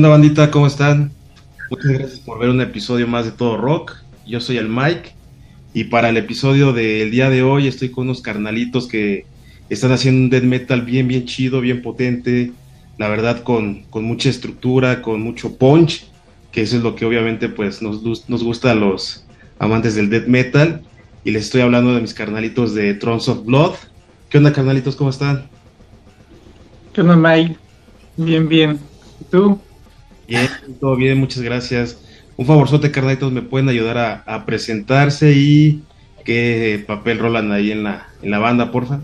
¿Qué onda, bandita? ¿Cómo están? Muchas gracias por ver un episodio más de Todo Rock. Yo soy el Mike y para el episodio del día de hoy estoy con unos carnalitos que están haciendo un death metal bien, bien chido, bien potente, la verdad con, con mucha estructura, con mucho punch, que eso es lo que obviamente pues nos, nos gusta a los amantes del death metal. Y les estoy hablando de mis carnalitos de Thrones of Blood. ¿Qué onda, carnalitos? ¿Cómo están? ¿Qué onda, Mike? Bien, bien. ¿Y tú? Bien, todo bien, muchas gracias. Un favorzote, carnalitos, ¿me pueden ayudar a, presentarse y qué papel rolan ahí en la, en la banda, porfa?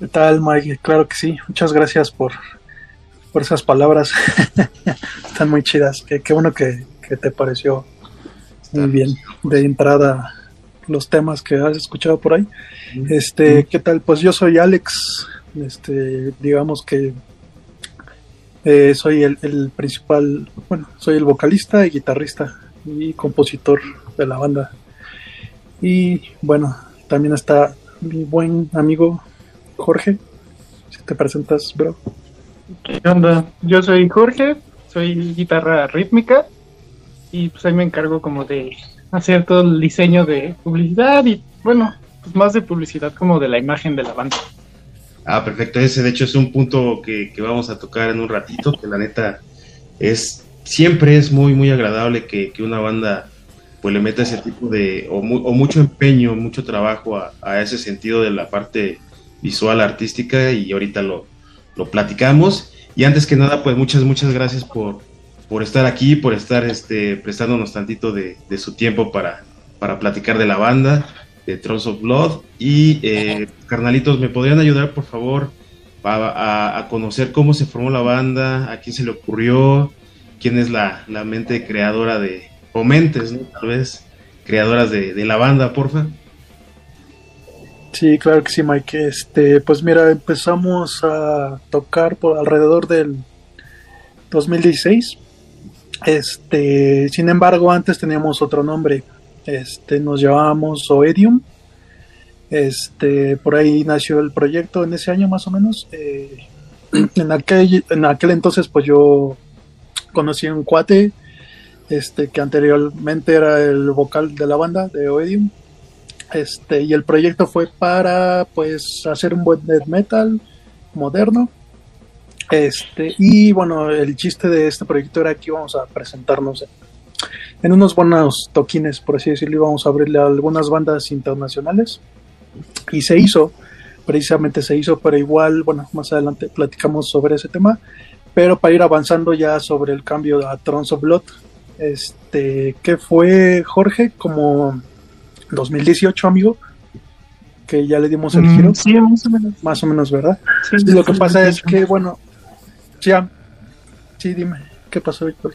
¿Qué tal, Mike? Claro que sí. Muchas gracias por, por esas palabras. Están muy chidas. Qué, qué bueno que, que, te pareció muy bien de entrada los temas que has escuchado por ahí. Este, ¿qué tal? Pues yo soy Alex. Este, digamos que eh, soy el, principal, bueno, soy el vocalista y guitarrista y compositor de la banda. Y bueno, también está mi buen amigo Jorge. Si te presentas, bro. ¿Qué onda? Yo soy Jorge, soy guitarra rítmica y pues ahí me encargo como de hacer todo el diseño de publicidad y bueno, pues más de publicidad como de la imagen de la banda. Ah, perfecto. Ese, de hecho, es un punto que, vamos a tocar en un ratito, que la neta es siempre es muy, muy agradable que, una banda pues le meta ese tipo de, o, mucho empeño, mucho trabajo a, ese sentido de la parte visual, artística, y ahorita lo, lo platicamos. Y antes que nada, pues muchas, muchas gracias por, por estar aquí, por estar este, prestándonos tantito de, de su tiempo para, para platicar de la banda de of Blood. Y eh, carnalitos, ¿me podrían ayudar, por favor, a, conocer cómo se formó la banda, a quién se le ocurrió, quién es la, mente creadora de, o mentes, tal vez, creadoras de, la banda, porfa? Sí, claro que sí, Mike. Este, pues mira, empezamos a tocar por alrededor del 2016. Este, sin embargo, antes teníamos otro nombre. Este, nos llamábamos Oedium. Este, por ahí nació el proyecto en ese año más o menos. Eh, en, aquel, en aquel entonces, pues yo conocí a un cuate este, que anteriormente era el vocal de la banda de Oedium. Este, y el proyecto fue para pues hacer un buen death metal moderno. Este, y bueno, el chiste de este proyecto era que íbamos a presentarnos en unos buenos toquines, por así decirlo, íbamos a abrirle a algunas bandas internacionales y se hizo, precisamente se hizo, pero igual, bueno, más adelante platicamos sobre ese tema, pero para ir avanzando ya sobre el cambio a Trons of Blood, este, ¿qué fue Jorge? Como 2018, amigo, que ya le dimos el mm, giro. sí, más o menos. Más o menos, ¿verdad? Sí, lo que pasa es que, bueno, ya, sí, dime, ¿qué pasó, Víctor?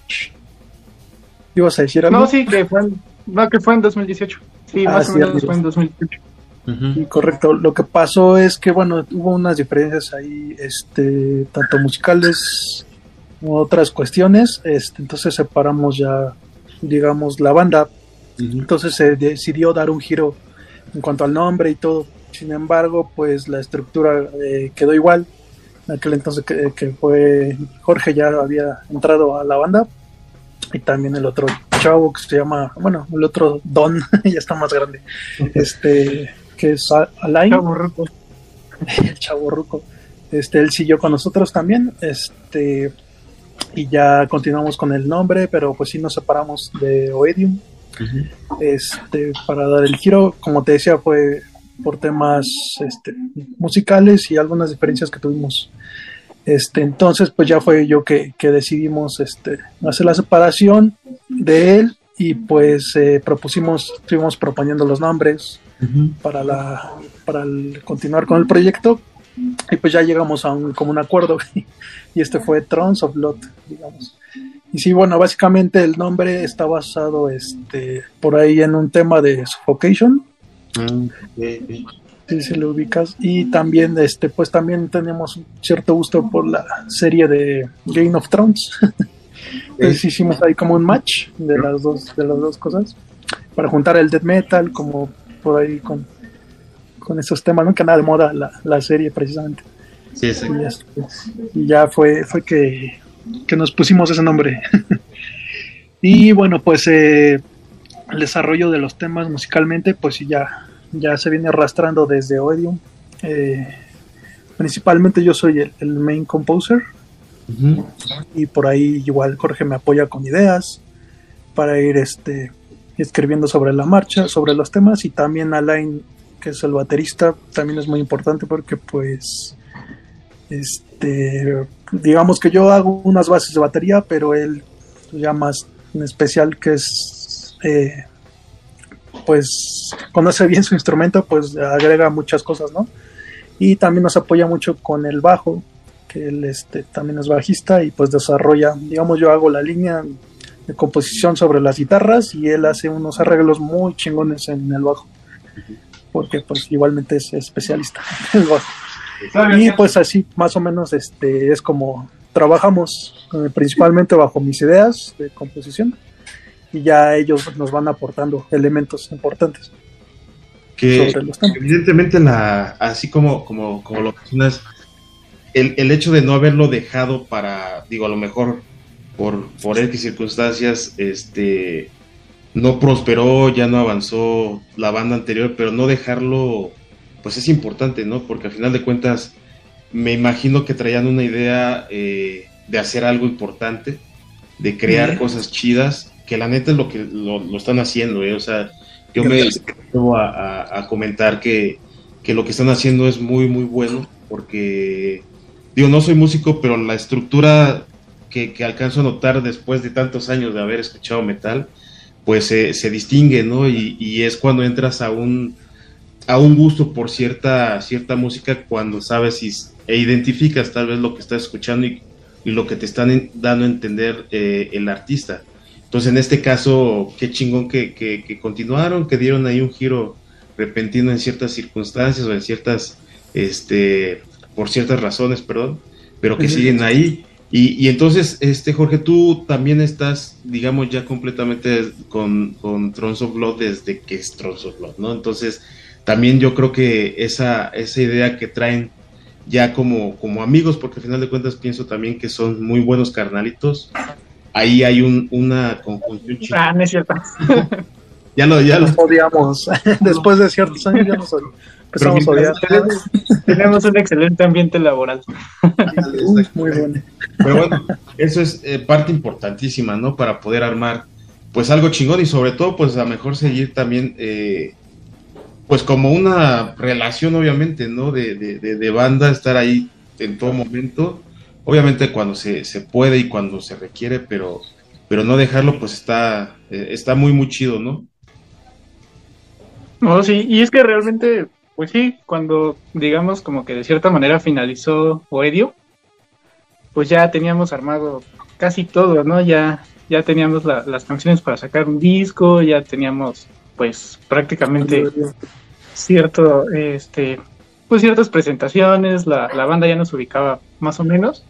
¿Ibas a decir algo? No, sí, que fue en, no, que fue en 2018. Sí, ah, más o menos fue en 2018. correcto. Lo que pasó es que, bueno, hubo unas diferencias ahí, este, tanto musicales como otras cuestiones. Este, entonces separamos ya, digamos, la banda. Entonces se decidió dar un giro en cuanto al nombre y todo. Sin embargo, pues la estructura eh, quedó igual. En aquel entonces que, que, fue Jorge ya había entrado a la banda, y también el otro chavo que se llama, bueno, el otro Don, ya está más grande, este, que es Alain. Chavo Ruco. el Chavo Ruco. Este, él siguió con nosotros también, este, y ya continuamos con el nombre, pero pues sí nos separamos de Oedium, este, para dar el giro, como te decía, fue por temas este, musicales y algunas diferencias que tuvimos este, entonces, pues ya fue yo que, decidimos este, hacer la separación de él y pues eh, propusimos, estuvimos proponiendo los nombres para, la, para continuar con el proyecto y pues ya llegamos a un común acuerdo y este fue Trons of Blood, digamos. Y sí, bueno, básicamente el nombre está basado este, por ahí en un tema de Suffocation. Mm, si se lo ubicas. Y también, este, pues también tenemos cierto gusto por la serie de Game of Thrones. Entonces hicimos ahí como un match de las dos, de las dos cosas. Para juntar el death metal, como por ahí con, con esos temas, nunca nada de moda la, la serie precisamente. Sí, sí. Y, este, y ya fue, fue que, que nos pusimos ese nombre. y bueno, pues eh, el desarrollo de los temas musicalmente, pues ya, ya se viene arrastrando desde Oedium. Eh, principalmente yo soy el, el main composer. Y por ahí igual Jorge me apoya con ideas para ir este escribiendo sobre la marcha, sobre los temas. Y también Alain, que es el baterista, también es muy importante porque pues este digamos que yo hago unas bases de batería, pero él ya más en especial que es eh, pues conoce bien su instrumento, pues agrega muchas cosas, ¿no? Y también nos apoya mucho con el bajo, que él este, también es bajista y pues desarrolla, digamos yo hago la línea de composición sobre las guitarras y él hace unos arreglos muy chingones en el bajo, porque pues igualmente es especialista en el bajo. Y pues así más o menos este es como trabajamos eh, principalmente bajo mis ideas de composición y ya ellos nos van aportando elementos importantes. Que evidentemente la, así como, como, como lo mencionas, el, el hecho de no haberlo dejado para, digo, a lo mejor por, por X circunstancias, este no prosperó, ya no avanzó la banda anterior, pero no dejarlo, pues es importante, ¿no? Porque al final de cuentas, me imagino que traían una idea eh, de hacer algo importante, de crear cosas chidas, que la neta es lo que lo, lo están haciendo, ¿eh? O sea, yo me a, a- a comentar que, que lo que están haciendo es muy, muy bueno, porque, digo, no soy músico, pero la estructura que, que alcanzo a notar después de tantos años de haber escuchado metal, pues se se distingue, ¿no? Y, y es cuando entras a un, a un gusto por cierta, cierta música cuando sabes y, e identificas tal vez lo que estás escuchando y, y lo que te están dando a entender eh, el artista. Entonces, en este caso, qué chingón que, que, que continuaron, que dieron ahí un giro repentino en ciertas circunstancias o en ciertas, este, por ciertas razones, perdón, pero que siguen ahí. Y, y entonces, este Jorge, tú también estás, digamos, ya completamente con, con Thrones of Blood desde que es Thrones of Blood, ¿no? Entonces, también yo creo que esa, esa idea que traen ya como, como amigos, porque al final de cuentas pienso también que son muy buenos carnalitos, ahí hay un, una conjunción chida. Ah, no es cierto. Ya lo, ya lo, Nos odiamos después de ciertos años ya nos empezamos a odiar Tenemos, un excelente ambiente laboral. Uy, muy bueno Pero bueno, eso es eh, parte importantísima, ¿no? Para poder armar, pues algo chingón y sobre todo, pues a lo mejor seguir también, eh, pues como una relación, obviamente, ¿no? De, de, de, de banda, estar ahí en todo momento, obviamente cuando se, se puede y cuando se requiere, pero, pero no dejarlo, pues está, eh, está muy, muy chido, ¿no? No, sí, y es que realmente, pues sí, cuando digamos como que de cierta manera finalizó Oedio, pues ya teníamos armado casi todo, ¿no? Ya, ya teníamos la- las canciones para sacar un disco, ya teníamos pues prácticamente cierto, este, pues ciertas presentaciones, la, la banda ya nos ubicaba más o menos.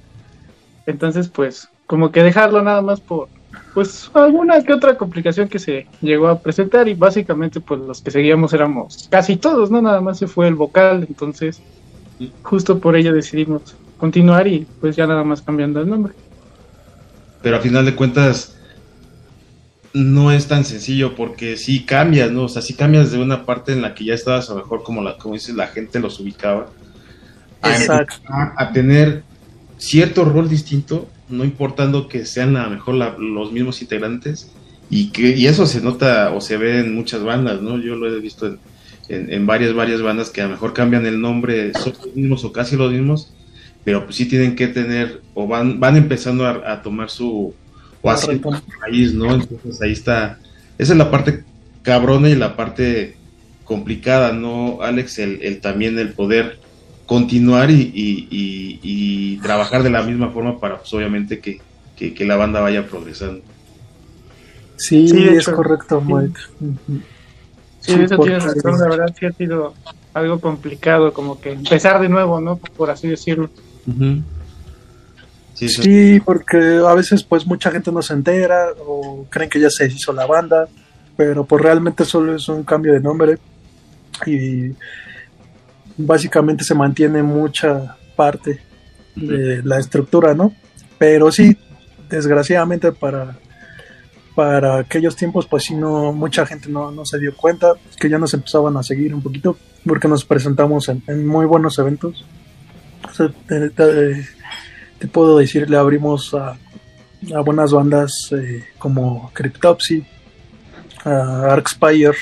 Entonces, pues, como que dejarlo nada más por, pues, alguna que otra complicación que se llegó a presentar y básicamente, pues, los que seguíamos éramos casi todos, ¿no? Nada más se fue el vocal, entonces, justo por ello decidimos continuar y pues ya nada más cambiando el nombre. pero a final de cuentas no es tan sencillo porque sí cambias, ¿no? O sea, sí cambias de una parte en la que ya estabas a lo mejor como la, como dices, la gente los ubicaba a, a tener cierto rol distinto, no importando que sean a lo mejor la- los mismos integrantes y que y eso se nota o se ve en muchas bandas, ¿no? Yo lo he visto en, en, en varias, varias bandas que a lo mejor cambian el nombre, son los mismos o casi los mismos, pero pues sí tienen que tener o van, van empezando a, a tomar su o retoma. su raíz, ¿no? Entonces ahí está, esa es la parte cabrona y la parte complicada, ¿no, Alex? El, el también el poder continuar y, y- y- y trabajar de la misma forma para, pues obviamente, que, que- que la banda vaya progresando. Sí, es hecho, correcto. Mike. Sí, Sí, eso tienes razón, la verdad sí ha sido algo complicado, como que empezar de nuevo, ¿no? Por así decirlo. Sí, Sí, porque a veces pues mucha gente no se entera o creen que ya se hizo la banda, pero pues realmente solo es un cambio de nombre y básicamente se mantiene mucha parte de la estructura, ¿no? Pero sí, desgraciadamente para, para aquellos tiempos, pues sí, no, mucha gente no, no se dio cuenta, que ya nos empezaban a seguir un poquito, porque nos presentamos en, muy buenos eventos. te, puedo decir, le abrimos a, a buenas bandas eh, como Cryptopsy, a Arcspire,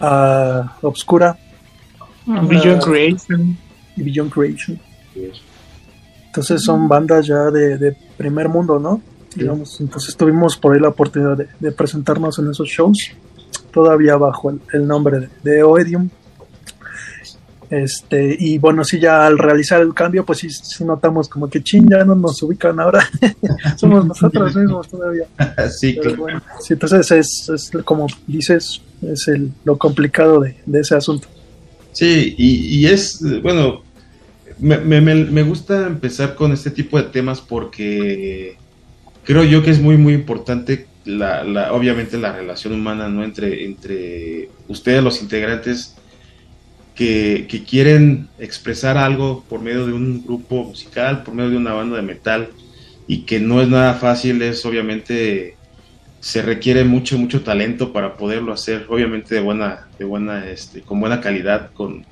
a Obscura, Beyond Creation. Y Beyond Creation. Entonces son bandas ya de, primer mundo, ¿no? Digamos, entonces tuvimos por ahí la oportunidad de, presentarnos en esos shows, todavía bajo el, nombre de, Oedium. Este, y bueno, sí, ya al realizar el cambio, pues sí, notamos como que ching, ya no nos ubican ahora, somos nosotros mismos todavía. sí, claro. sí, entonces es, es, como dices, es el, lo complicado de, de ese asunto. Sí, y, es, bueno, me, me, me, gusta empezar con este tipo de temas porque creo yo que es muy, muy importante, la, la, obviamente, la relación humana, ¿no? Entre, entre ustedes, los integrantes, que, que, quieren expresar algo por medio de un grupo musical, por medio de una banda de metal, y que no es nada fácil, es obviamente se requiere mucho, mucho talento para poderlo hacer, obviamente de buena, de buena, este, con buena calidad, con,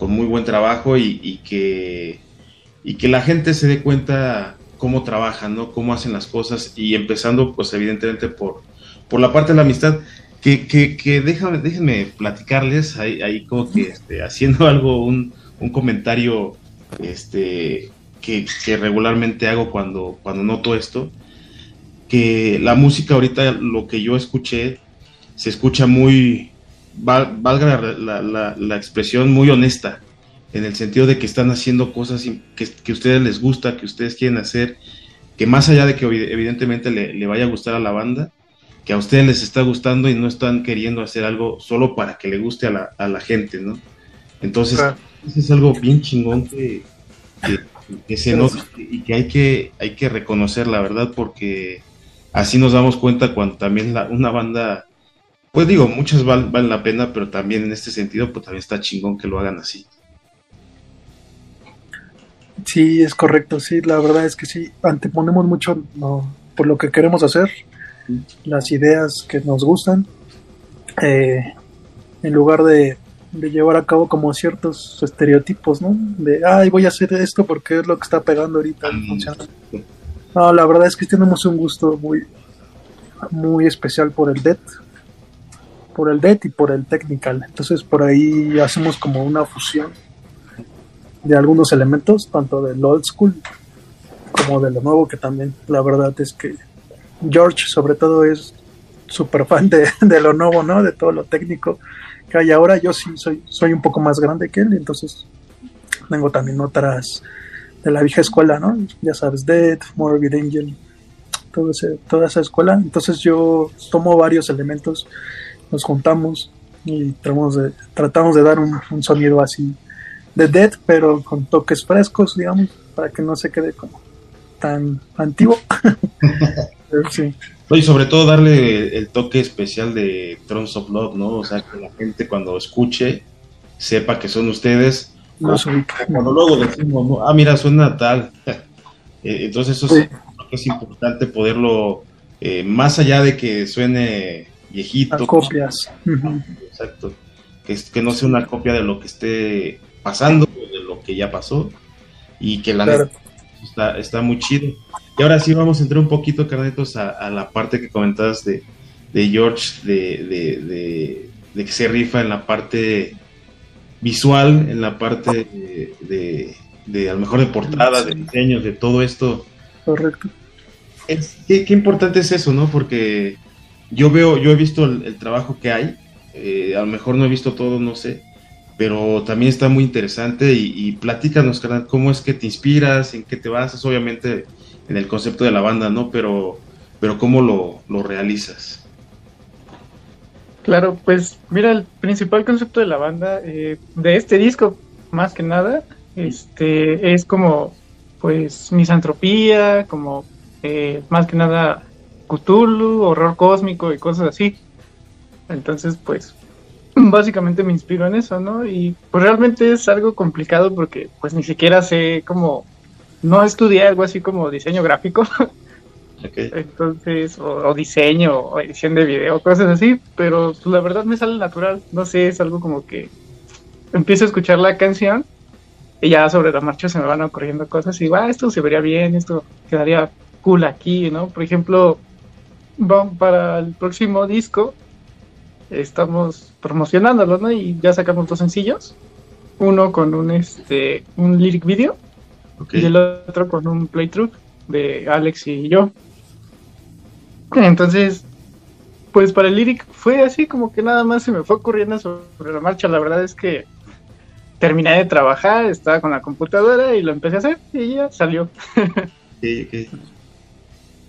muy buen trabajo y, que, y que la gente se dé cuenta cómo trabajan, ¿no? Cómo hacen las cosas y empezando, pues evidentemente por, por la parte de la amistad, que, que, que déjame, déjenme platicarles ahí, ahí como que este, haciendo algo, un, un comentario este, que, que, regularmente hago cuando, cuando noto esto que la música ahorita, lo que yo escuché, se escucha muy, valga la, expresión, muy honesta, en el sentido de que están haciendo cosas que, que a ustedes les gusta, que ustedes quieren hacer, que más allá de que evidentemente le, vaya a gustar a la banda, que a ustedes les está gustando y no están queriendo hacer algo solo para que le guste a la, a la gente, ¿no? Entonces, eso es algo bien chingón que, que, se nota y que hay que, hay que reconocer, la verdad, porque así nos damos cuenta cuando también una banda, pues digo, muchas valen la pena, pero también en este sentido, pues también está chingón que lo hagan así. Sí, es correcto, sí, la verdad es que sí, anteponemos mucho por lo que queremos hacer, las ideas que nos gustan, eh, en lugar de, llevar a cabo como ciertos estereotipos, ¿no? De, ay, voy a hacer esto porque es lo que está pegando ahorita. No, la verdad es que tenemos un gusto muy, muy especial por el DET, por el DET y por el Technical. Entonces por ahí hacemos como una fusión de algunos elementos, tanto del old school como de lo nuevo, que también la verdad es que George sobre todo es súper fan de, de, lo nuevo, ¿no? De todo lo técnico que hay ahora. Yo sí soy, soy un poco más grande que él, entonces tengo también otras de la vieja escuela, ¿no? Ya sabes, Dead, Morbid Angel, todo ese, toda esa escuela. Entonces yo tomo varios elementos, nos juntamos y tratamos de, tratamos de dar un, sonido así de Dead, pero con toques frescos, digamos, para que no se quede como tan antiguo. sí. Y sobre todo darle el toque especial de Thrones of Love, ¿no? O sea, que la gente cuando escuche sepa que son ustedes no Cuando luego decimos, ah, mira, suena tal. Eh, entonces eso es, importante poderlo, eh, más allá de que suene viejito. copias. Exacto. Que, que no sea una copia de lo que esté pasando, de lo que ya pasó. Y que la está, está muy chido. Y ahora sí vamos a entrar un poquito, carnetos, a, la parte que comentabas de, de George, de, de, de, que se rifa en la parte visual, en la parte de, de, a lo mejor de portada, de diseños, de todo esto. Correcto. qué, importante es eso, ¿no? Porque yo veo, yo he visto el, trabajo que hay, eh, a lo mejor no he visto todo, no sé, pero también está muy interesante y, y platícanos, carnal, cómo es que te inspiras, en qué te basas, obviamente en el concepto de la banda, ¿no? Pero, pero cómo lo, lo realizas. Claro, pues mira, el principal concepto de la banda, eh, de este disco, más que nada, este, es como, pues, misantropía, como, eh, más que nada, Cthulhu, horror cósmico y cosas así. Entonces, pues, básicamente me inspiro en eso, ¿no? Y pues realmente es algo complicado porque pues ni siquiera sé cómo, no estudié algo así como diseño gráfico. Entonces, o, diseño, o edición de video, cosas así, pero pues, la verdad me sale natural, no sé, es algo como que empiezo a escuchar la canción y ya sobre la marcha se me van ocurriendo cosas y ah, esto se vería bien, esto quedaría cool aquí, ¿no? Por ejemplo, para el próximo disco estamos promocionándolo, ¿no? Y ya sacamos dos sencillos, uno con un este un lyric video y el otro con un playthrough de Alex y yo. Entonces, pues para el lyric fue así como que nada más se me fue ocurriendo sobre la marcha. La verdad es que terminé de trabajar, estaba con la computadora y lo empecé a hacer y ya salió.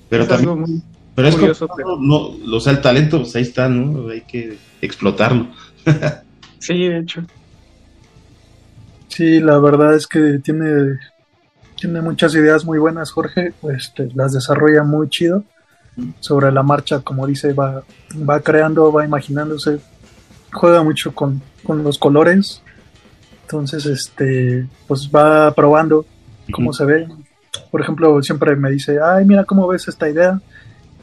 Pero también, pero es curioso, no, o sea, el talento, pues ahí está, ¿no? Hay que explotarlo. sí, de hecho. Sí, la verdad es que tiene, tiene muchas ideas muy buenas, Jorge. Este, las desarrolla muy chido. Sobre la marcha, como dice, va, va creando, va imaginándose. Juega mucho con, con los colores. Entonces, este, pues va probando cómo se ve. Por ejemplo, siempre me dice, ay, mira cómo ves esta idea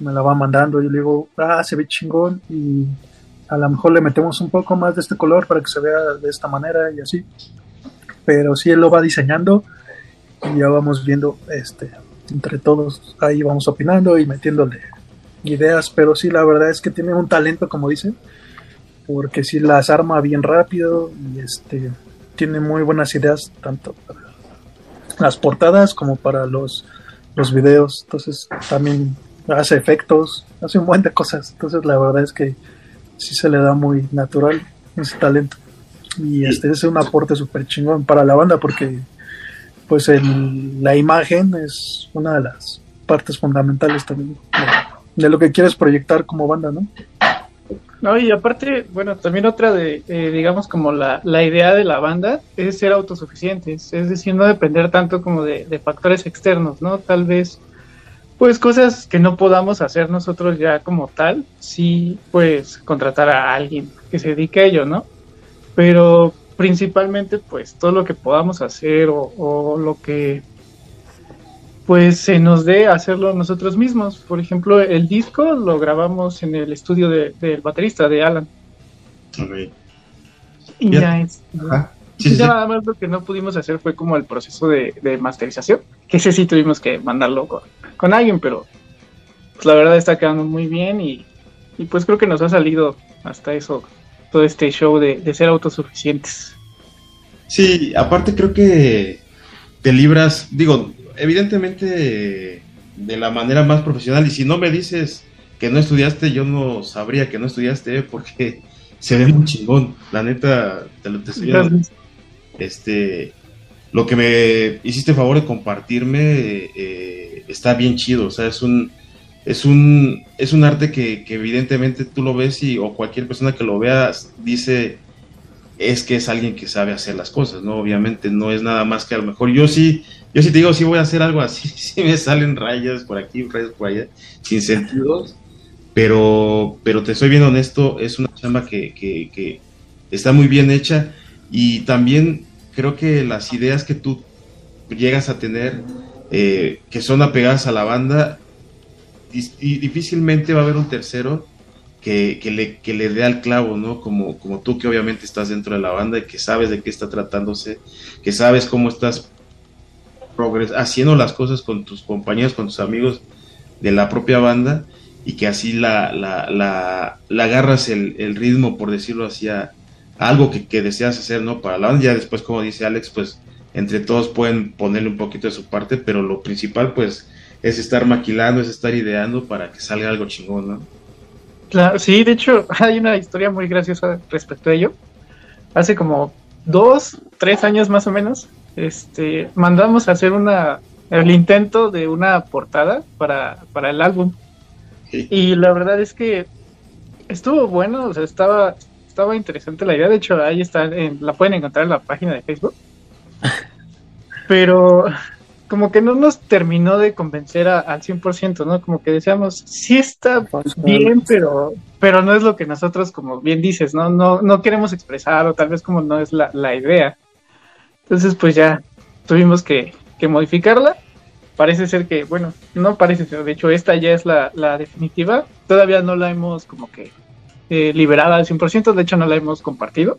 me la va mandando. Yo le digo, ah, se ve chingón y a lo mejor le metemos un poco más de este color para que se vea de esta manera y así. Pero si él lo va diseñando y ya vamos viendo, este, entre todos ahí vamos opinando y metiéndole ideas. Pero sí, la verdad es que tiene un talento, como dice, porque si las arma bien rápido y este, tiene muy buenas ideas, tanto para las portadas como para los, los videos. Entonces también hace efectos, hace un buen de cosas. Entonces la verdad es que sí se le da muy natural ese talento. Y este es un aporte súper chingón para la banda porque pues el, la imagen es una de las partes fundamentales también de, lo que quieres proyectar como banda, ¿no? No, y aparte, bueno, también otra de, eh, digamos, como la, la, idea de la banda es ser autosuficientes, es decir, no depender tanto como de, de factores externos, ¿no? Tal vez pues cosas que no podamos hacer nosotros ya como tal, sí, pues contratar a alguien que se dedique a ello, ¿no? Pero principalmente, pues todo lo que podamos hacer o, lo que pues se nos dé hacerlo nosotros mismos. Por ejemplo, el disco lo grabamos en el estudio del baterista de Alan. Y ya, es, nada más lo que no pudimos hacer fue como el proceso de, de masterización, que ese sí tuvimos que mandarlo con, con alguien, pero pues la verdad está quedando muy bien y, pues creo que nos ha salido hasta eso, todo este show de, ser autosuficientes. Sí, aparte creo que te libras, digo, evidentemente de la manera más profesional y si no me dices que no estudiaste, yo no sabría que no estudiaste porque se ve muy chingón, la neta, te lo te estoy Este, lo que me hiciste favor de compartirme eh, está bien chido, o sea, es un, es un, es un arte que, evidentemente tú lo ves y o cualquier persona que lo vea dice es que es alguien que sabe hacer las cosas, ¿no? Obviamente no es nada más que a lo mejor yo sí, yo sí te digo, sí voy a hacer algo así, sí me salen rayas por aquí, rayas por allá, sin sentidos, pero, pero te soy bien honesto, es una chamba que, que, que está muy bien hecha y también creo que las ideas que tú llegas a tener, eh, que son apegadas a la banda, y difícilmente va a haber un tercero que, le, que le dé al clavo, ¿no? Como, como tú que obviamente estás dentro de la banda y que sabes de qué está tratándose, que sabes cómo estás haciendo las cosas con tus compañeros, con tus amigos de la propia banda y que así la, la, la, la agarras el, el, ritmo, por decirlo así, a, algo que, deseas hacer, ¿no? Para la banda, ya después, como dice Alex, pues entre todos pueden ponerle un poquito de su parte, pero lo principal, pues, es estar maquilando, es estar ideando para que salga algo chingón, ¿no? Claro, sí, de hecho, hay una historia muy graciosa respecto a ello. Hace como dos, tres años más o menos, este, mandamos a hacer una, el intento de una portada para, para el álbum. Y la verdad es que estuvo bueno, o sea, estaba, estaba interesante la idea. De hecho, ahí está, la pueden encontrar en la página de Facebook. Pero como que no nos terminó de convencer al 100%, ¿no? Como que decíamos, sí está bien, pero, pero no es lo que nosotros, como bien dices, ¿no? No, no queremos expresar o tal vez como no es la, la idea. Entonces, pues ya tuvimos que, que, modificarla. Parece ser que, bueno, no parece ser, de hecho, esta ya es la, la definitiva. Todavía no la hemos como que eh, liberada al 100%, de hecho no la hemos compartido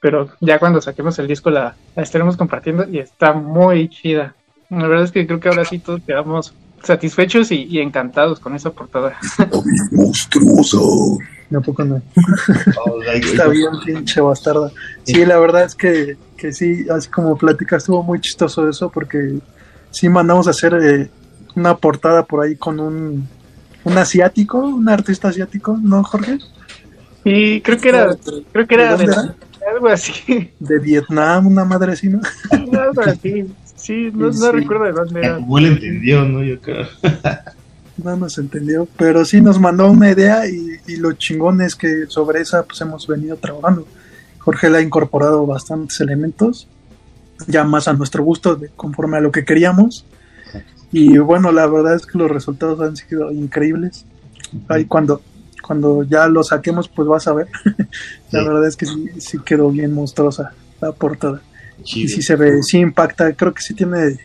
pero ya cuando saquemos el disco la, estaremos compartiendo y está muy chida. La verdad es que creo que ahora sí todos quedamos satisfechos y, encantados con esa portada. monstruoso. Tampoco no. está bien, pinche bastarda. Sí, la verdad es que, que sí, así como plática, estuvo muy chistoso eso porque sí mandamos a hacer eh, una portada por ahí con un, un asiático, un artista asiático, ¿no, Jorge? Sí, creo que era, creo que era, algo así. De Vietnam, una madre así, ¿no? Algo así. Sí, no, recuerdo de dónde era. Como él entendió, ¿no? Yo creo. no nos entendió, pero sí nos mandó una idea y, y, lo chingón es que sobre esa pues hemos venido trabajando. Jorge le ha incorporado bastantes elementos, ya más a nuestro gusto, de, conforme a lo que queríamos. Y bueno, la verdad es que los resultados han sido increíbles. Ahí cuando cuando ya lo saquemos, pues vas a ver. la verdad es que sí, quedó bien monstruosa la portada. Y sí se ve, sí impacta, creo que sí tiene,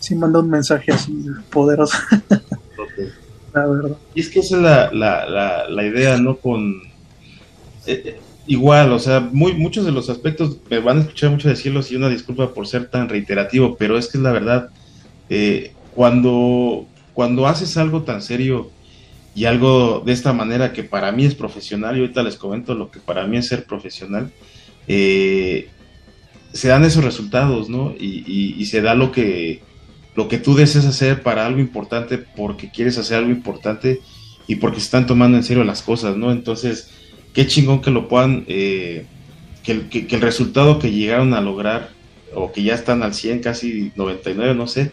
sí manda un mensaje así poderoso. La verdad. Y es que esa es la, la, la, idea, ¿no? Con... Eh, eh, igual, o sea, muy, muchos de los aspectos me van a escuchar mucho decirlos y una disculpa por ser tan reiterativo, pero es que es la verdad. Eh, cuando, cuando haces algo tan serio y algo de esta manera que para mí es profesional, y ahorita les comento lo que para mí es ser profesional, eh, se dan esos resultados, ¿no? Y, se da lo que, lo que tú deseas hacer para algo importante porque quieres hacer algo importante y porque se están tomando en serio las cosas, ¿no? Entonces, qué chingón que lo puedan, eh, que, que, el resultado que llegaron a lograr o que ya están al 100, casi 99, no sé,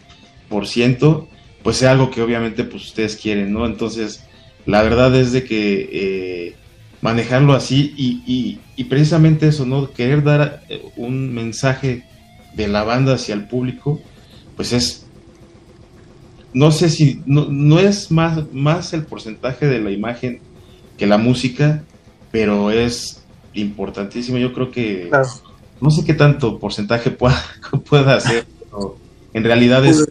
por ciento, pues sea algo que obviamente pues ustedes quieren, ¿no? Entonces, la verdad es de que eh, manejarlo así y, y, precisamente eso, ¿no? Querer dar eh, un mensaje de la banda hacia el público, pues es, no sé si, no, no es más, más el porcentaje de la imagen que la música, pero es importantísimo. Yo creo que no sé qué tanto porcentaje pueda, pueda hacer, pero en realidad es,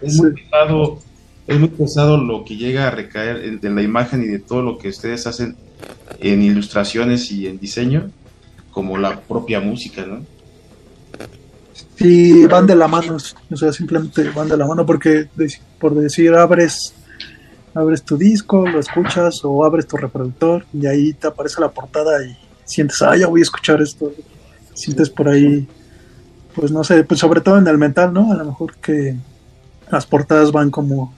es muy pesado es muy pesado lo que llega a recaer de la imagen y de todo lo que ustedes hacen en ilustraciones y en diseño, como la propia música, ¿no? Sí, van de la mano, o sea, simplemente van de la mano porque por decir abres abres tu disco, lo escuchas o abres tu reproductor y ahí te aparece la portada y sientes, ah, ya voy a escuchar esto. Sientes por ahí, pues no sé, pues sobre todo en el mental, ¿no? A lo mejor que las portadas van como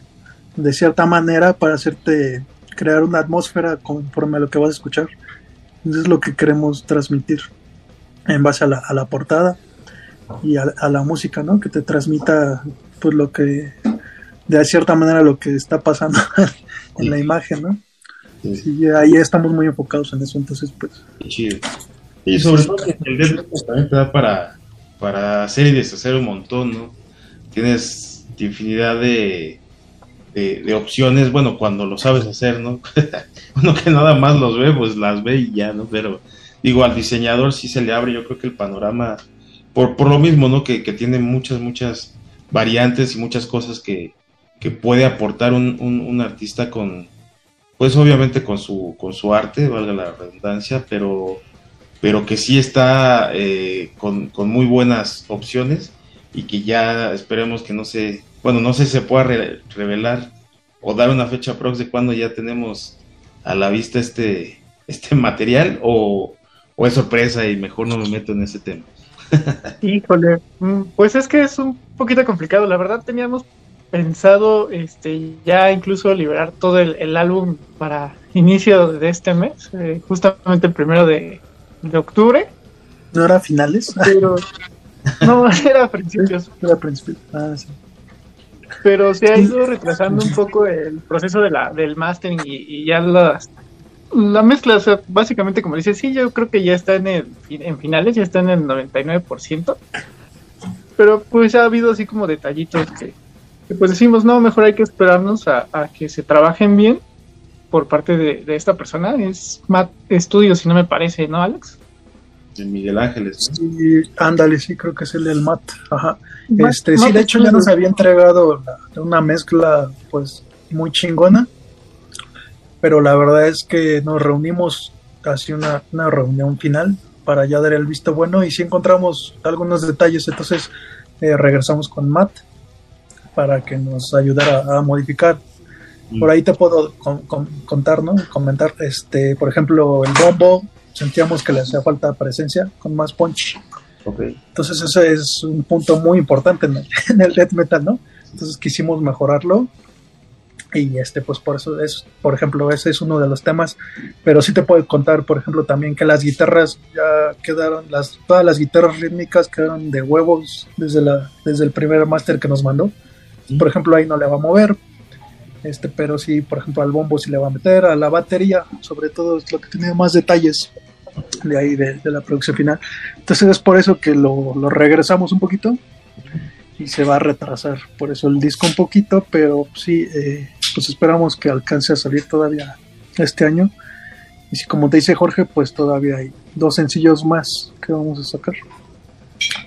de cierta manera para hacerte crear una atmósfera conforme a lo que vas a escuchar. Eso es lo que queremos transmitir en base a la, a la portada y a, la música, ¿no? Que te transmita pues lo que, de cierta manera lo que está pasando en la imagen, ¿no? Sí. ahí estamos muy enfocados en eso, entonces pues... Y sobre todo el dedo también te da para, para hacer y deshacer un montón, ¿no? Tienes infinidad de, de, opciones, bueno, cuando lo sabes hacer, ¿no? Uno que nada más los ve, pues las ve y ya, ¿no? Pero digo, al diseñador sí se le abre, yo creo que el panorama, por, por lo mismo, ¿no? Que, tiene muchas, muchas variantes y muchas cosas que, que puede aportar un, un, artista con, pues obviamente con su, con su arte, valga la redundancia, pero, pero que sí está eh, con, con muy buenas opciones y que ya esperemos que no se bueno, no sé si se pueda revelar o dar una fecha prox de cuando ya tenemos a la vista este, este material o, es sorpresa y mejor no me meto en ese tema. Híjole, mm, pues es que es un poquito complicado. La verdad teníamos pensado este ya incluso liberar todo el, álbum para inicio de este mes, eh, justamente el primero de, octubre. ¿No era finales? Pero, no, era principios. Era principios. Ah, sí pero se ha ido retrasando un poco el proceso de la, del mastering y, ya las, la mezcla, o sea, básicamente como dice, sí, yo creo que ya está en, el, en finales, ya está en el 99%. pero pues ha habido así como detallitos que, pues decimos, no, mejor hay que esperarnos a, que se trabajen bien por parte de, esta persona. Es Matt Studio, si no me parece, ¿no, Alex? De Miguel Ángeles. Sí, ándale, sí, creo que es el del Matt. Ajá. este, sí, de hecho ya nos había entregado una mezcla, pues, muy chingona. Pero la verdad es que nos reunimos casi una, una reunión final para ya dar el visto bueno y si encontramos algunos detalles, entonces eh, regresamos con Matt para que nos ayudara a, modificar. Mm. Por ahí te puedo contar, ¿no? Comentar, este, por ejemplo, el bombo, sentíamos que le hacía falta presencia con más punch. Entonces ese es un punto muy importante en el, en el death metal, ¿no? Entonces quisimos mejorarlo y este pues por eso es por ejemplo ese es uno de los temas. Pero sí te puedo contar por ejemplo también que las guitarras ya quedaron las todas las guitarras rítmicas quedaron de huevos desde la desde el primer máster que nos mandó. Por ejemplo ahí no le va a mover. Este pero sí por ejemplo al bombo sí le va a meter a la batería sobre todo es lo que tiene más detalles de ahí de, la producción final entonces es por eso que lo, lo regresamos un poquito y se va a retrasar por eso el disco un poquito pero sí eh, pues esperamos que alcance a salir todavía este año. Y si como te dice Jorge, pues todavía hay dos sencillos más que vamos a sacar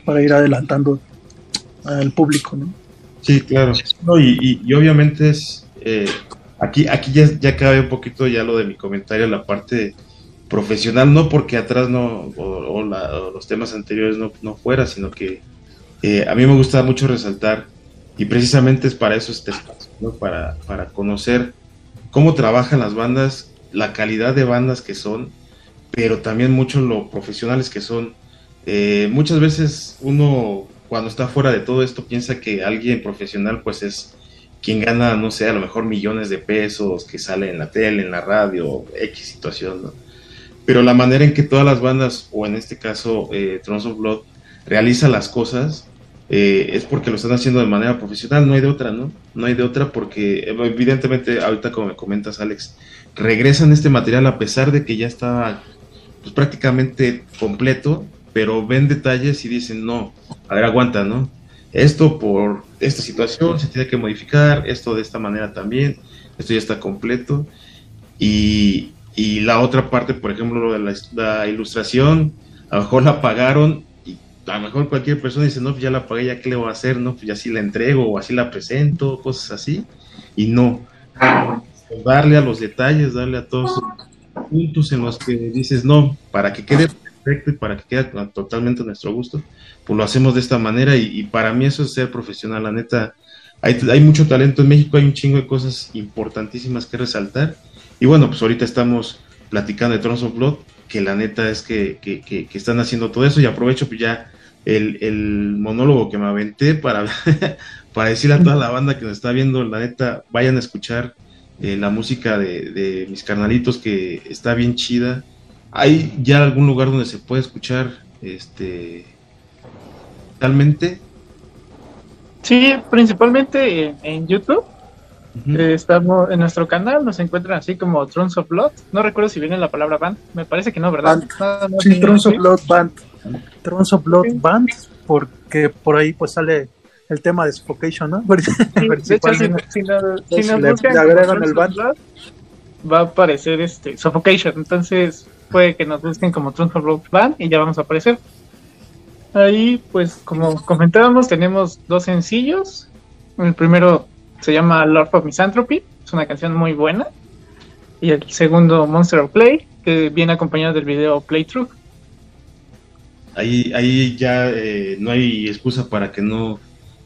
para ir adelantando al público, ¿no? Sí, claro. y, obviamente es eh, aquí aquí ya, ya cabe un poquito ya lo de mi comentario, la parte profesional, no porque atrás no o, los temas anteriores no, no fuera, sino que eh, a mí me gusta mucho resaltar y precisamente es para eso este espacio, ¿no? para, para conocer cómo trabajan las bandas, la calidad de bandas que son, pero también mucho lo profesionales que son. Eh, muchas veces uno cuando está fuera de todo esto piensa que alguien profesional pues es quien gana, no sé, a lo mejor millones de pesos, que sale en la tele, en la radio, X situación, ¿no? Pero la manera en que todas las bandas, o en este caso eh, of Blood, realiza las cosas, eh, es porque lo están haciendo de manera profesional, no hay de otra, ¿no? No hay de otra porque evidentemente ahorita como me comentas Alex, regresan este material a pesar de que ya está pues, prácticamente completo, pero ven detalles y dicen, no, a ver, aguanta, ¿no? Esto por esta situación se tiene que modificar, esto de esta manera también, esto ya está completo. Y, y la otra parte, por ejemplo, lo de la, la ilustración, a lo mejor la pagaron a lo mejor cualquier persona dice, no, pues ya la pagué, ya qué le voy a hacer, no, pues ya así la entrego o así la presento, cosas así. Y no, darle a los detalles, darle a todos los puntos en los que dices, no, para que quede perfecto y para que quede totalmente a nuestro gusto, pues lo hacemos de esta manera y, para mí eso es ser profesional, la neta. Hay, hay, mucho talento en México, hay un chingo de cosas importantísimas que resaltar. Y bueno, pues ahorita estamos platicando de Thrones of Blood, que la neta es que, que, están haciendo todo eso y aprovecho pues ya el, monólogo que me aventé para, para decirle a toda la banda que nos está viendo, la neta, vayan a escuchar eh, la música de, mis carnalitos que está bien chida. ¿Hay ya algún lugar donde se puede escuchar este realmente? Sí, principalmente en, YouTube. Eh, estamos en nuestro canal, nos encuentran así como Thrones of Blood. No recuerdo si viene la palabra band, me parece que no, ¿verdad? sí, Thrones of Blood Band. Thrones of Blood Band, porque por ahí pues sale el tema de Suffocation, ¿no? de hecho, si, le, agregan el band, va a aparecer este Suffocation, entonces puede que nos busquen como Thrones of Blood Band y ya vamos a aparecer. Ahí, pues, como comentábamos, tenemos dos sencillos. El primero se llama Lord of Misanthropy, es una canción muy buena. Y el segundo, Monster of Play, que viene acompañado del video Playthrough. Ahí, ahí ya eh, no hay excusa para que no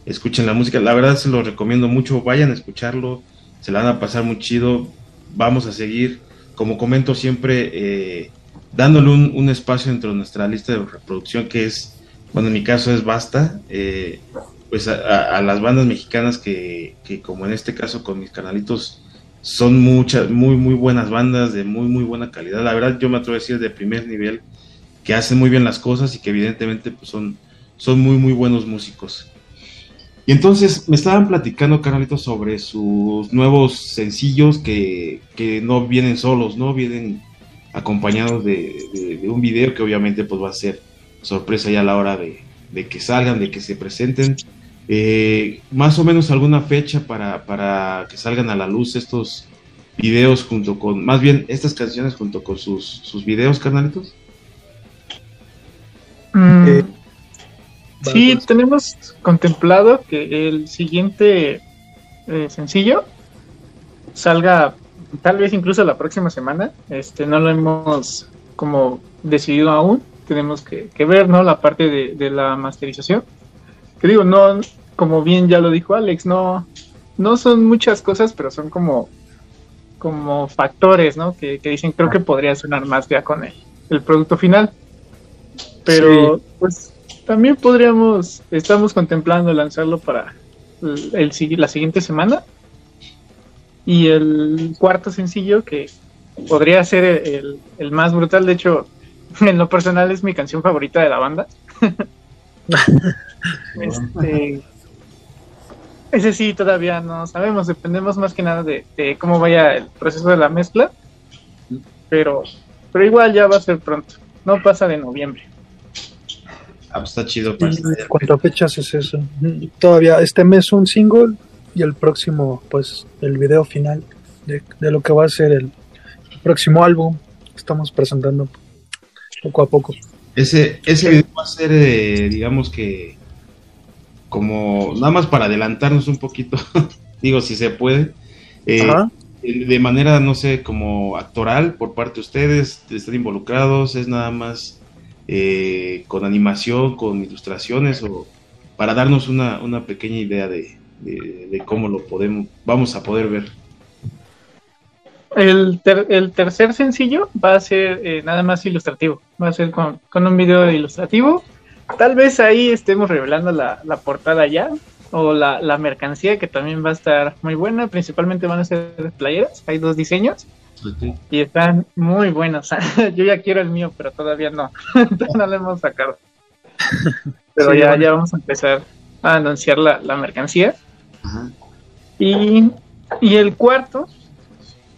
escuchen la música. La verdad se lo recomiendo mucho. Vayan a escucharlo. Se la van a pasar muy chido. Vamos a seguir, como comento siempre, eh, dándole un, espacio dentro de nuestra lista de reproducción que es, bueno, en mi caso es Basta. Eh, pues a, las bandas mexicanas que, que, como en este caso con mis canalitos, son muchas, muy, muy buenas bandas de muy, muy buena calidad. La verdad, yo me atrevo a decir de primer nivel que hacen muy bien las cosas y que evidentemente pues, son, son muy, muy buenos músicos. Y entonces me estaban platicando, canalitos, sobre sus nuevos sencillos que, no vienen solos, ¿no? Vienen acompañados de, un video que obviamente pues va a ser sorpresa ya a la hora de, de que salgan, de que se presenten. Eh, más o menos alguna fecha para, para que salgan a la luz estos videos junto con, más bien estas canciones junto con sus, sus videos, canalitos. Mm, eh, sí, tenemos contemplado que el siguiente eh, sencillo salga tal vez incluso la próxima semana. Este, no lo hemos como decidido aún. Tenemos que, ver, ¿no? La parte de, la masterización. Que digo, no, como bien ya lo dijo Alex, no, no son muchas cosas, pero son como, como factores, ¿no? Que, dicen, creo que podría sonar más ya con el, el producto final. Pero, pues, también podríamos, estamos contemplando lanzarlo para el, la siguiente semana. Y el cuarto sencillo, que podría ser el, el, más brutal, de hecho, en lo personal es mi canción favorita de la banda. este, ese sí, todavía no sabemos, dependemos más que nada de, cómo vaya el proceso de la mezcla, pero, pero igual ya va a ser pronto, no pasa de noviembre. Ah, pues está chido. ¿Cuántas fechas es eso? Todavía este mes un single y el próximo, pues, el video final de, lo que va a ser el, próximo álbum que estamos presentando poco a poco. Ese, ese video va a ser, eh, digamos que como nada más para adelantarnos un poquito, digo si se puede, eh, de manera, no sé, como actoral por parte de ustedes, están involucrados, es nada más eh, con animación, con ilustraciones, o para darnos una, una pequeña idea de, cómo lo podemos, vamos a poder ver. El, el tercer sencillo va a ser eh, nada más ilustrativo, va a ser con, con un video ilustrativo Tal vez ahí estemos revelando la, portada ya, o la, mercancía que también va a estar muy buena. Principalmente van a ser playeras, hay dos diseños. Y están muy buenos. Yo ya quiero el mío, pero todavía no. no lo hemos sacado. Pero ya, ya vamos a empezar a anunciar la, mercancía. Y, y el cuarto,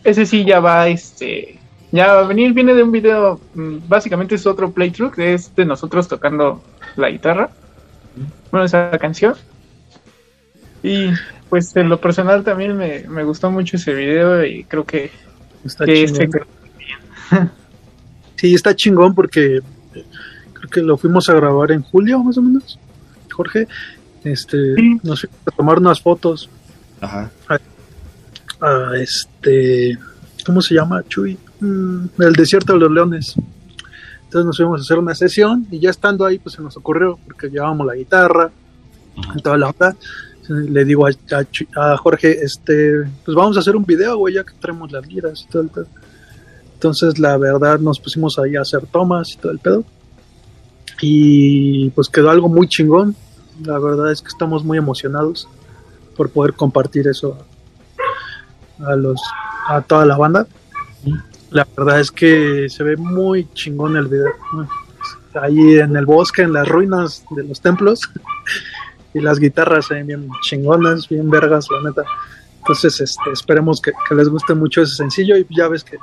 ese sí ya va este ya va a venir, viene de un video, mm, básicamente es otro playthrough, es de nosotros tocando la guitarra, bueno, esa canción. Y pues en lo personal también me, gustó mucho ese video y creo que, está este sí, está chingón porque creo que lo fuimos a grabar en julio más o menos, Jorge. Este, nos fuimos a tomar unas fotos. Ajá. A este, ¿cómo se llama? Chuy. Mm, el desierto de los leones. Entonces nos fuimos a hacer una sesión y ya estando ahí, pues se nos ocurrió, porque llevábamos la guitarra, y toda la onda. Le digo a, Jorge, este, pues vamos a hacer un video, güey, ya que traemos las liras y todo el pedo. Entonces, la verdad, nos pusimos ahí a hacer tomas y todo el pedo. Y pues quedó algo muy chingón. La verdad es que estamos muy emocionados por poder compartir eso a los a toda la banda. La verdad es que se ve muy chingón el video. Ahí en el bosque, en las ruinas de los templos. Y las guitarras se ven bien chingonas, bien vergas, la neta. Entonces, este, esperemos que, les guste mucho ese sencillo. Y ya ves que,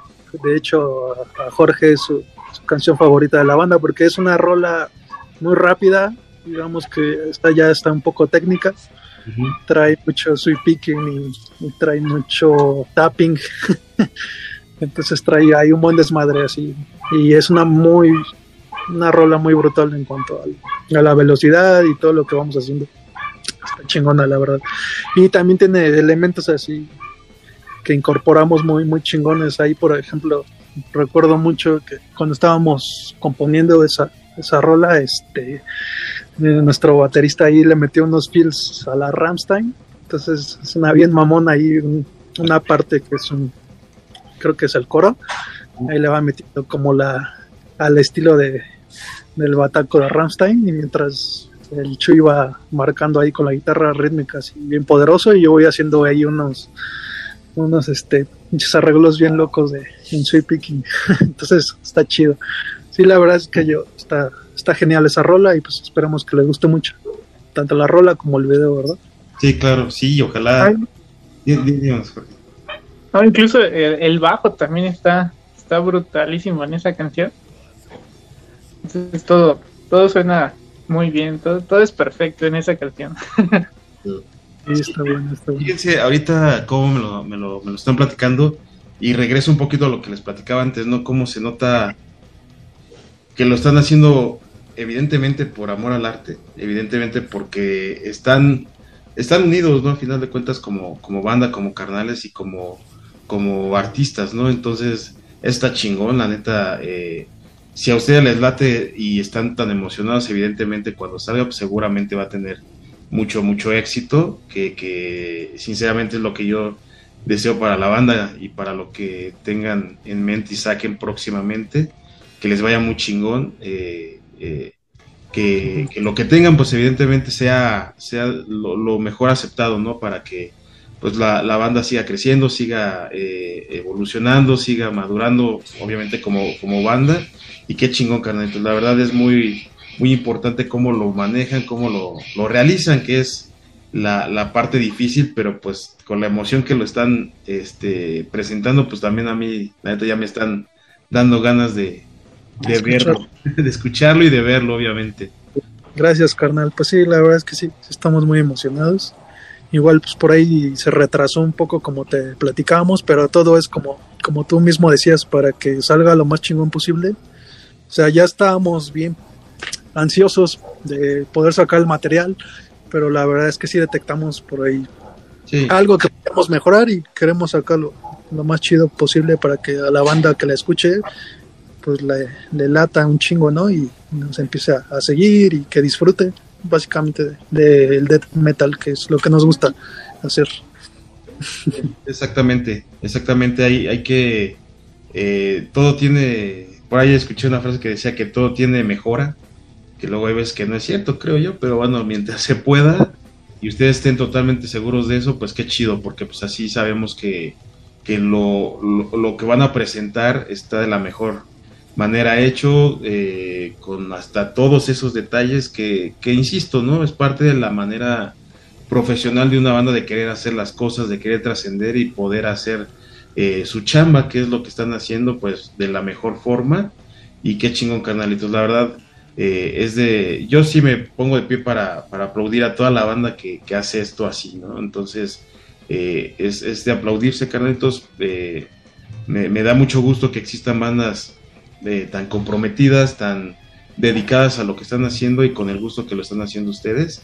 de hecho, a, Jorge es su, canción favorita de la banda porque es una rola muy rápida. Digamos que esta ya está un poco técnica. Trae mucho sweep picking y, y trae mucho tapping. Entonces trae ahí un buen desmadre así. Y es una muy, una rola muy brutal en cuanto a, la velocidad y todo lo que vamos haciendo. Está chingona, la verdad. Y también tiene elementos así que incorporamos muy, muy chingones. Ahí, por ejemplo, recuerdo mucho que cuando estábamos componiendo esa, esa rola, este, nuestro baterista ahí le metió unos feels a la Ramstein. Entonces es una bien mamona ahí, una parte que es un creo que es el coro. Ahí le va metiendo como la al estilo de del bataco de Rammstein y mientras el Chu iba marcando ahí con la guitarra rítmica así bien poderoso y yo voy haciendo ahí unos unos este arreglos bien locos de en sweep picking entonces está chido sí la verdad es que yo está está genial esa rola y pues esperamos que les guste mucho tanto la rola como el video verdad sí claro sí ojalá incluso el, bajo también está, está brutalísimo en esa canción. Entonces todo, todo suena Muy bien, todo, todo es perfecto en esa canción. Sí, está bien, está bien. Fíjense, ahorita cómo me lo, me, lo, me lo están platicando y regreso un poquito a lo que les platicaba antes, ¿no? Cómo se nota que lo están haciendo evidentemente por amor al arte, evidentemente porque están, están unidos, ¿no? A final de cuentas como, como banda, como carnales y como, como artistas, ¿no? Entonces, está chingón, la neta. Eh, si a ustedes les late y están tan emocionados, evidentemente cuando salga, pues seguramente va a tener mucho, mucho éxito, que, que sinceramente es lo que yo deseo para la banda y para lo que tengan en mente y saquen próximamente, que les vaya muy chingón, eh, eh, que, lo que tengan pues evidentemente sea, sea lo, mejor aceptado, ¿no? Para que pues la, la banda siga creciendo, siga eh, evolucionando, siga madurando, obviamente como, como banda, y qué chingón, carnalitos, la verdad es muy, muy importante cómo lo manejan, cómo lo, lo realizan, que es la, la, parte difícil, pero pues con la emoción que lo están este, presentando, pues también a mí, la neta, ya me están dando ganas de, de verlo, de escucharlo y de verlo, obviamente. Gracias, carnal. Pues sí, la verdad es que sí, estamos muy emocionados. Igual, pues por ahí se retrasó un poco como te platicábamos, pero todo es como, como tú mismo decías, para que salga lo más chingón posible. O sea, ya estábamos bien ansiosos de poder sacar el material, pero la verdad es que sí detectamos por ahí sí. algo que podemos mejorar y queremos sacarlo lo más chido posible para que a la banda que la escuche pues le, le lata un chingo, ¿no? Y nos empiece a, seguir y que disfrute básicamente del de death metal, que es lo que nos gusta hacer. Exactamente, exactamente, hay, hay que, eh, todo tiene, por ahí escuché una frase que decía que todo tiene mejora, que luego hay veces que no es cierto, creo yo, pero bueno, mientras se pueda y ustedes estén totalmente seguros de eso, pues qué chido, porque pues así sabemos que, que lo, lo que van a presentar está de la mejor manera hecho, eh, con hasta todos esos detalles que, que, insisto, ¿no? Es parte de la manera profesional de una banda de querer hacer las cosas, de querer trascender y poder hacer eh, su chamba, que es lo que están haciendo, pues, de la mejor forma. Y qué chingón, carnalitos. La verdad, eh, es de. Yo sí me pongo de pie para, para aplaudir a toda la banda que, que hace esto así, ¿no? Entonces, eh, es, es, de aplaudirse, carnalitos. Me, me da mucho gusto que existan bandas eh, tan comprometidas, tan dedicadas a lo que están haciendo y con el gusto que lo están haciendo ustedes.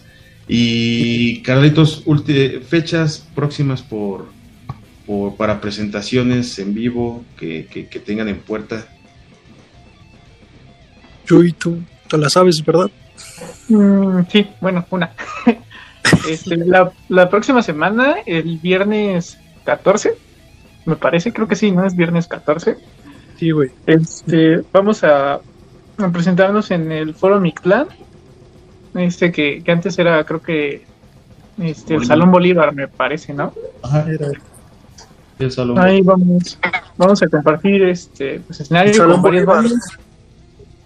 Y Carlitos, fechas próximas por, por, para presentaciones en vivo que, que, que tengan en puerta. Chuy, tú te la sabes, ¿verdad? Mm, sí, bueno, una. este, la, la próxima semana, el viernes 14, me parece, creo que sí, ¿no? Es viernes 14 Sí, güey. Este, vamos a, a, presentarnos en el Foro Mictlán. Este que, que, antes era, creo que, este, el Salón Bolívar, me parece, ¿no? Ajá, era el Salón Ahí vamos, vamos a compartir este pues, escenario el Salón Bolívar. Bandas.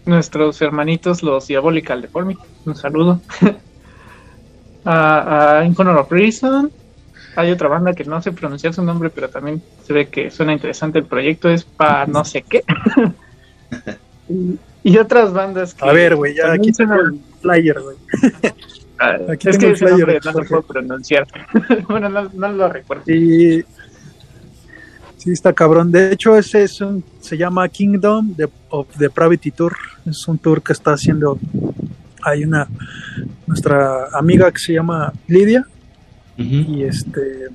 Nuestros hermanitos, los Diabolical Deformity. Un saludo. a, a Inconor of Reason, hay otra banda que no sé pronunciar su nombre, pero también se ve que suena interesante el proyecto, es para no sé qué. y, y, otras bandas que... A ver, güey, ya aquí suena el flyer, güey. aquí es que ese flyer, nombre no lo puedo pronunciar. bueno, no, no, lo recuerdo. Sí, sí, está cabrón. De hecho, ese es un, se llama Kingdom of the Pravity Tour. Es un tour que está haciendo... Hay una... Nuestra amiga que se llama Lidia, Y este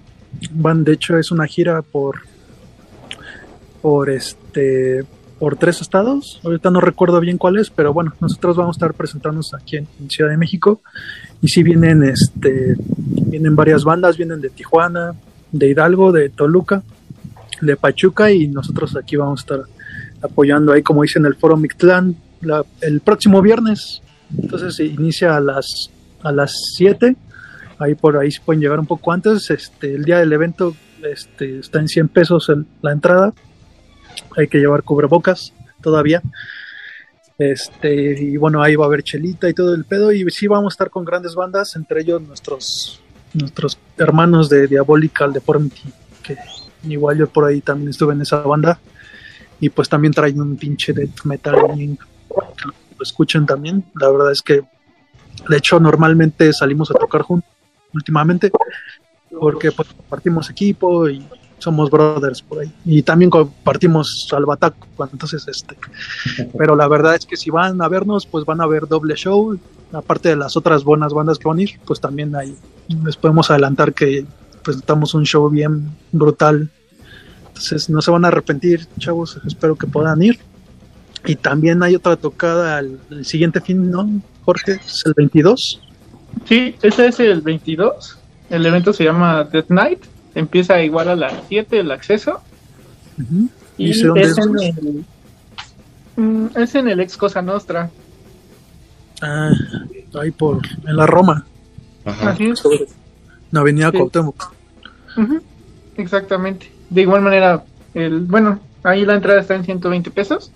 van, de hecho, es una gira por por este por tres estados. Ahorita no recuerdo bien cuáles, pero bueno, nosotros vamos a estar presentándonos aquí en, Ciudad de México. Y si vienen, este, vienen varias bandas, vienen de Tijuana, de Hidalgo, de Toluca, de Pachuca, y nosotros aquí vamos a estar apoyando ahí, como dice en el foro Mictlán, el próximo viernes. Entonces se inicia a las a las 7 ahí por ahí se pueden llegar un poco antes. Este, el día del evento este, está en 100 pesos el, la entrada. Hay que llevar cubrebocas todavía. Este, y bueno, ahí va a haber chelita y todo el pedo. Y sí vamos a estar con grandes bandas, entre ellos nuestros, nuestros hermanos de Diabolical Deformity, que igual yo por ahí también estuve en esa banda. Y pues también traen un pinche death metal que lo escuchen también. La verdad es que De hecho, normalmente salimos a tocar juntos últimamente porque pues, compartimos equipo y somos brothers por ahí. Y también compartimos Salvataco, entonces este. Pero la verdad es que si van a vernos, pues van a ver doble show. Aparte de las otras buenas bandas que van a ir, pues también ahí les podemos adelantar que presentamos un show bien brutal. Entonces no se van a arrepentir, chavos. Espero que puedan ir. Y también hay otra tocada el, siguiente fin, ¿no, Jorge? Es el 22. Sí, ese es el 22. El evento se llama Death Night. Empieza igual a las 7 el acceso. Y, es, en el, mm, es en el ex Cosa Nostra. Ah, ahí por. en la Roma. Ajá. Así es. En Avenida Cuauhtémoc. Exactamente. De igual manera, el bueno, ahí la entrada está en 120 pesos.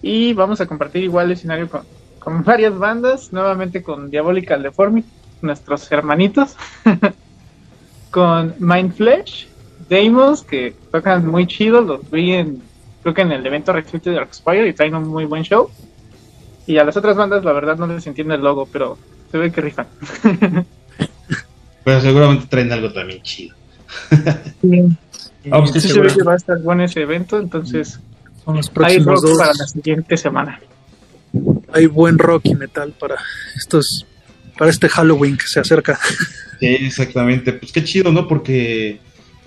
Y vamos a compartir igual el escenario con, con varias bandas, nuevamente con Diabolical Deformity, nuestros hermanitos, con Mind Flesh, Deimos, que tocan muy chido, los vi en, creo que en el evento Restricted de Spire y traen un muy buen show. Y a las otras bandas, la verdad, no les entiende el logo, pero se ve que rifan. pero seguramente traen algo también chido. Vamos, sí, se ve que va a estar bueno ese evento, entonces son los próximos hay rock para la siguiente semana. Hay buen rock y metal para estos, para este Halloween que se acerca. Sí, exactamente. Pues qué chido, ¿no? Porque,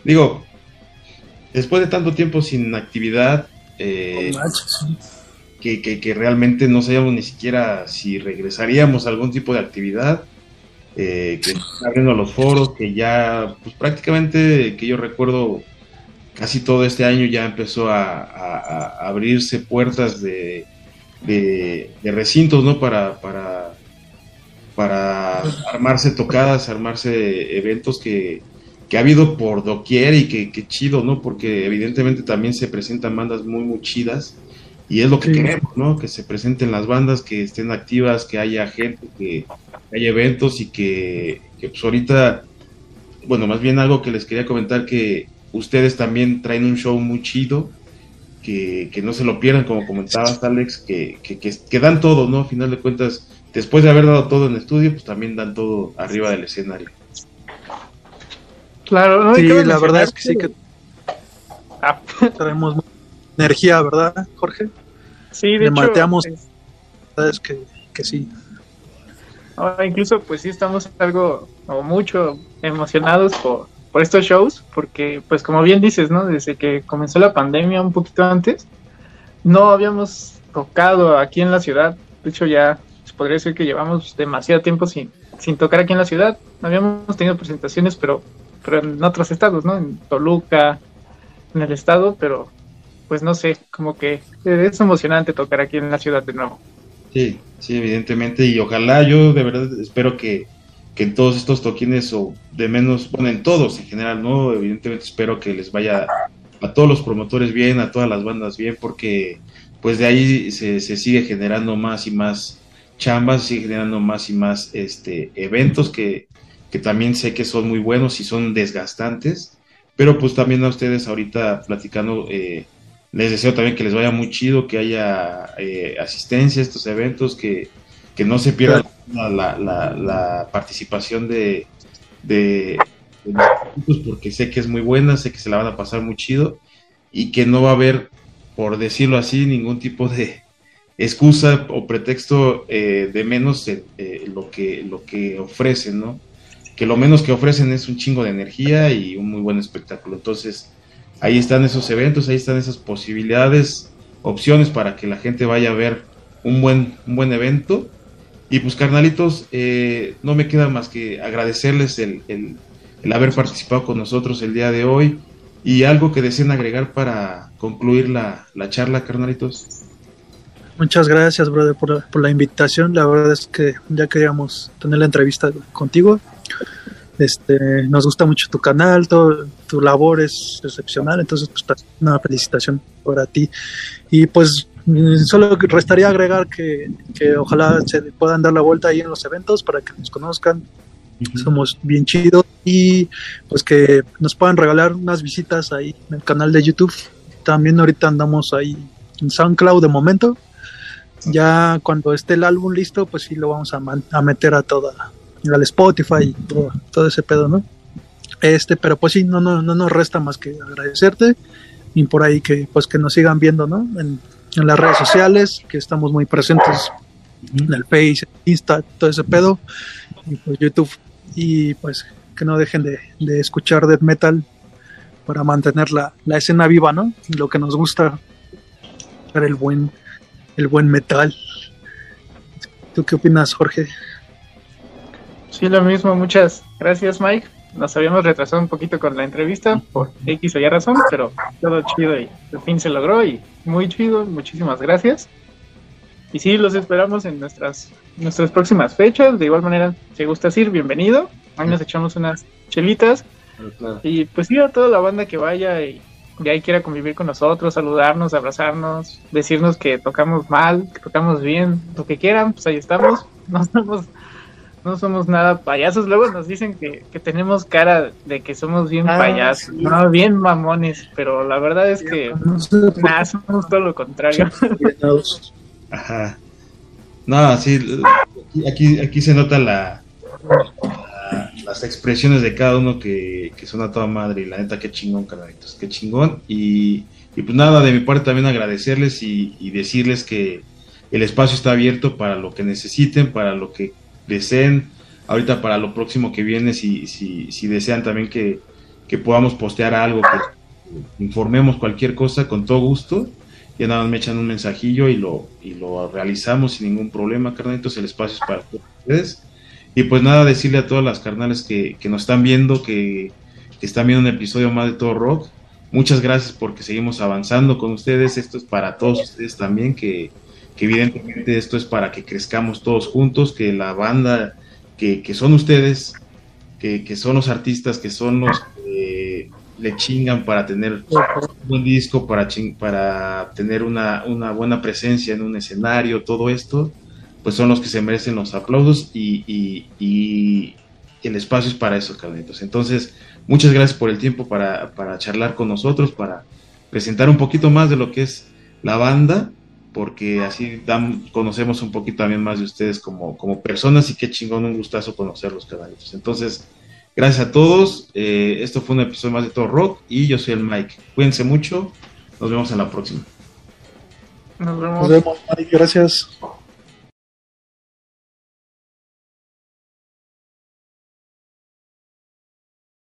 digo, después de tanto tiempo sin actividad, eh, que, que, realmente no sabíamos ni siquiera si regresaríamos a algún tipo de actividad, eh, que abriendo los foros, que ya, pues prácticamente, que yo recuerdo, casi todo este año ya empezó a, abrirse puertas de, de, recintos, ¿no? Para, para, para armarse tocadas, armarse eventos que, que ha habido por doquier y que, chido, ¿no? Porque evidentemente también se presentan bandas muy, muy chidas y es lo que queremos, ¿no? Que se presenten las bandas, que estén activas, que haya gente, que haya eventos y que, que pues ahorita, bueno, más bien algo que les quería comentar que ustedes también traen un show muy chido, que, no se lo pierdan, como comentabas, Alex, que, que, dan todo, ¿no? A final de cuentas, después de haber dado todo en estudio, pues también dan todo arriba del escenario. Claro, ¿no? Sí, la verdad es que sí que ah. traemos energía, ¿verdad, Jorge? Sí, de hecho. Mateamos, es que, que sí. incluso, pues sí, estamos algo o mucho emocionados por, por estos shows, porque pues como bien dices, ¿no? Desde que comenzó la pandemia un poquito antes, no habíamos tocado aquí en la ciudad. De hecho, ya se podría decir que llevamos demasiado tiempo sin, sin tocar aquí en la ciudad. Habíamos tenido presentaciones, pero, pero en otros estados, ¿no? En Toluca, en el estado, pero pues no sé, como que es emocionante tocar aquí en la ciudad de nuevo. Sí, sí, evidentemente, y ojalá yo de verdad espero que que en todos estos toquines o de menos, bueno, en todos en general, ¿no? Evidentemente espero que les vaya a todos los promotores bien, a todas las bandas bien, porque pues de ahí se, sigue generando más y más chambas, sigue generando más y más este, eventos que, que también sé que son muy buenos y son desgastantes, pero pues también a ustedes ahorita platicando, eh, les deseo también que les vaya muy chido, que haya eh, asistencia a estos eventos, que, que no se pierdan la, la, participación de, de, porque sé que es muy buena, sé que se la van a pasar muy chido y que no va a haber, por decirlo así, ningún tipo de excusa o pretexto eh, de menos eh, lo, que, lo que ofrecen, ¿no? Que lo menos que ofrecen es un chingo de energía y un muy buen espectáculo. Entonces, ahí están esos eventos, ahí están esas posibilidades, opciones para que la gente vaya a ver un buen, un buen evento y pues carnalitos, eh, no me queda más que agradecerles el, el, haber participado con nosotros el día de hoy y algo que deseen agregar para concluir la, la charla, carnalitos. Muchas gracias, brother, por, por, la invitación. La verdad es que ya queríamos tener la entrevista contigo. Este, nos gusta mucho tu canal, todo, tu labor es excepcional, entonces pues una felicitación para ti. Y pues solo restaría agregar que, ojalá se puedan dar la vuelta ahí en los eventos para que nos conozcan. Somos bien chidos y pues que nos puedan regalar unas visitas ahí en el canal de YouTube. También ahorita andamos ahí en SoundCloud de momento. Ya cuando esté el álbum listo, pues sí lo vamos a, a meter a toda, al Spotify y todo, todo ese pedo, ¿no? Este, pero pues sí, no, no, no nos resta más que agradecerte y por ahí que pues que nos sigan viendo, ¿no? En, en las redes sociales, que estamos muy presentes en el Face, Insta, todo ese pedo, y pues YouTube, y pues que no dejen de, de escuchar death metal para mantener la, la, escena viva, ¿no? Lo que nos gusta, para el buen, el buen metal. ¿Tú qué opinas, Jorge? Sí, lo mismo, muchas gracias, Mike. Nos habíamos retrasado un poquito con la entrevista por X o Y razón, pero todo chido y al fin se logró y muy chido, muchísimas gracias. Y sí, los esperamos en nuestras, nuestras próximas fechas. De igual manera, si gustas ir, bienvenido. Ahí nos echamos unas chelitas. Claro. Y pues sí, a toda la banda que vaya y de ahí quiera convivir con nosotros, saludarnos, abrazarnos, decirnos que tocamos mal, que tocamos bien, lo que quieran, pues ahí estamos. No somos, no somos nada payasos. Luego nos dicen que, que tenemos cara de que somos bien ah, payasos, sí. no, bien mamones, pero la verdad es que no sé nada, somos todo lo contrario. Ajá. No, sí, aquí, aquí se nota la, la, las expresiones de cada uno que, que son a toda madre y la neta, qué chingón, carnalitos, qué chingón. Y, y, pues nada, de mi parte también agradecerles y, y, decirles que el espacio está abierto para lo que necesiten, para lo que deseen. Ahorita para lo próximo que viene, si, si, desean también que, que podamos postear algo, que informemos cualquier cosa, con todo gusto ya nada más me echan un mensajillo y lo, y lo realizamos sin ningún problema, carnalitos, el espacio es para ustedes. Y pues nada, decirle a todas las carnales que, que nos están viendo, que, que, están viendo un episodio más de Todo Rock, muchas gracias porque seguimos avanzando con ustedes, esto es para todos ustedes también, que, evidentemente esto es para que crezcamos todos juntos, que la banda que, que son ustedes, que, que, son los artistas, que son los que le chingan para tener un buen disco, para, ching, para tener una, una, buena presencia en un escenario, todo esto, pues son los que se merecen los aplausos y, y, el espacio es para eso, cabronitos. Entonces, muchas gracias por el tiempo para, para, charlar con nosotros, para presentar un poquito más de lo que es la banda, porque así dan, conocemos un poquito también más de ustedes como, como personas y qué chingón, un gustazo conocerlos, cabronitos. Entonces, Gracias a todos. Eh, esto fue un episodio más de Todo Rock y yo soy el Mike. Cuídense mucho. Nos vemos en la próxima. Nos vemos. Nos vemos, Mike. Gracias.